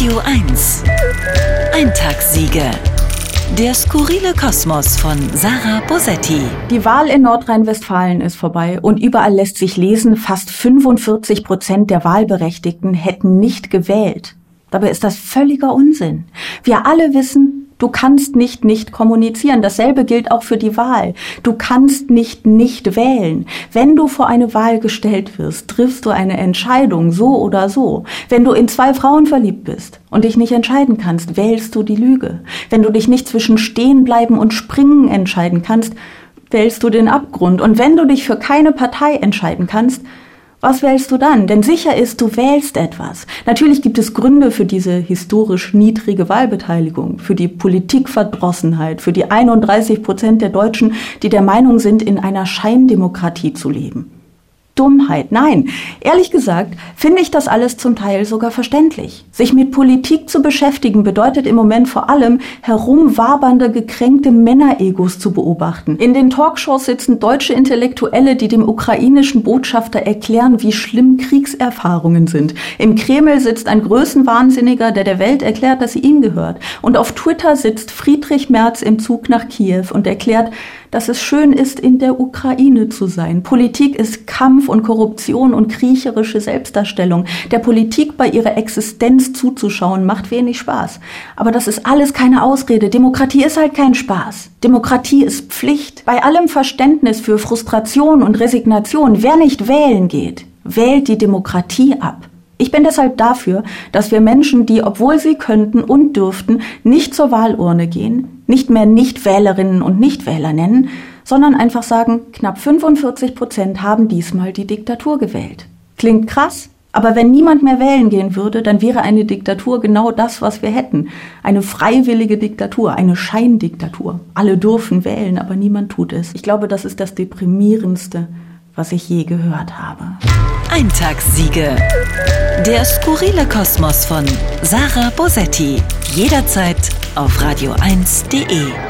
Radio 1. Eintagssiege. Der skurrile Kosmos von Sarah Bosetti. Die Wahl in Nordrhein-Westfalen ist vorbei und überall lässt sich lesen, fast 45 Prozent der Wahlberechtigten hätten nicht gewählt. Dabei ist das völliger Unsinn. Wir alle wissen, Du kannst nicht nicht kommunizieren. Dasselbe gilt auch für die Wahl. Du kannst nicht nicht wählen. Wenn du vor eine Wahl gestellt wirst, triffst du eine Entscheidung, so oder so. Wenn du in zwei Frauen verliebt bist und dich nicht entscheiden kannst, wählst du die Lüge. Wenn du dich nicht zwischen stehen bleiben und springen entscheiden kannst, wählst du den Abgrund. Und wenn du dich für keine Partei entscheiden kannst, was wählst du dann? Denn sicher ist, du wählst etwas. Natürlich gibt es Gründe für diese historisch niedrige Wahlbeteiligung, für die Politikverdrossenheit, für die 31 Prozent der Deutschen, die der Meinung sind, in einer Scheindemokratie zu leben. Dummheit. Nein, ehrlich gesagt finde ich das alles zum Teil sogar verständlich. Sich mit Politik zu beschäftigen bedeutet im Moment vor allem herumwabernde, gekränkte Männeregos zu beobachten. In den Talkshows sitzen deutsche Intellektuelle, die dem ukrainischen Botschafter erklären, wie schlimm Kriegserfahrungen sind. Im Kreml sitzt ein Größenwahnsinniger, der der Welt erklärt, dass sie ihm gehört. Und auf Twitter sitzt Friedrich Merz im Zug nach Kiew und erklärt, dass es schön ist, in der Ukraine zu sein. Politik ist Kampf und Korruption und kriecherische Selbstdarstellung. Der Politik bei ihrer Existenz zuzuschauen macht wenig Spaß. Aber das ist alles keine Ausrede. Demokratie ist halt kein Spaß. Demokratie ist Pflicht. Bei allem Verständnis für Frustration und Resignation, wer nicht wählen geht, wählt die Demokratie ab. Ich bin deshalb dafür, dass wir Menschen, die, obwohl sie könnten und dürften, nicht zur Wahlurne gehen, nicht mehr Nichtwählerinnen und Nichtwähler nennen, sondern einfach sagen, knapp 45 Prozent haben diesmal die Diktatur gewählt. Klingt krass, aber wenn niemand mehr wählen gehen würde, dann wäre eine Diktatur genau das, was wir hätten. Eine freiwillige Diktatur, eine Scheindiktatur. Alle dürfen wählen, aber niemand tut es. Ich glaube, das ist das Deprimierendste, was ich je gehört habe. Eintagssiege. Der skurrile Kosmos von Sarah Bosetti. Jederzeit auf radio1.de.